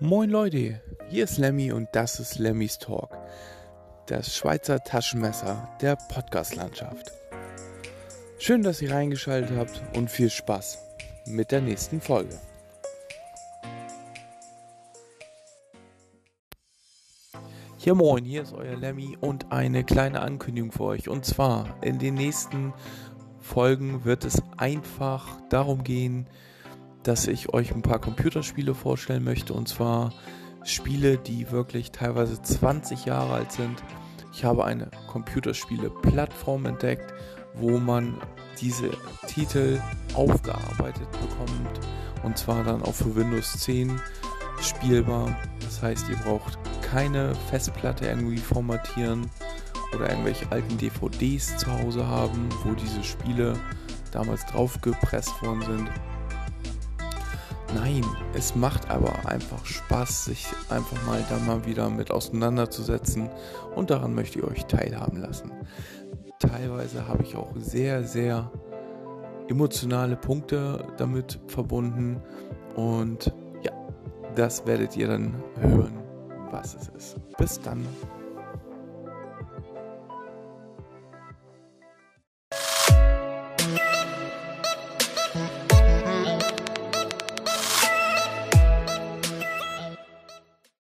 Moin Leute, hier ist Lemmy und das ist Lemmys Talk, das Schweizer Taschenmesser der Podcast-Landschaft. Schön, dass ihr reingeschaltet habt und viel Spaß mit der nächsten Folge. Ja moin, hier ist euer Lemmy und eine kleine Ankündigung für euch. Und zwar in den nächsten Folgen wird es einfach darum gehen, dass ich euch ein paar Computerspiele vorstellen möchte. Und zwar Spiele, die wirklich teilweise 20 Jahre alt sind. Ich habe eine Computerspiele-Plattform entdeckt, wo man diese Titel aufgearbeitet bekommt. Und zwar dann auch für Windows 10 spielbar. Das heißt, ihr braucht keine Festplatte irgendwie formatieren oder irgendwelche alten DVDs zu Hause haben, wo diese Spiele damals draufgepresst worden sind. Nein, es macht aber einfach Spaß, sich einfach mal da mal wieder mit auseinanderzusetzen und daran möchte ich euch teilhaben lassen. Teilweise habe ich auch sehr, sehr emotionale Punkte damit verbunden und ja, das werdet ihr dann hören, was es ist. Bis dann.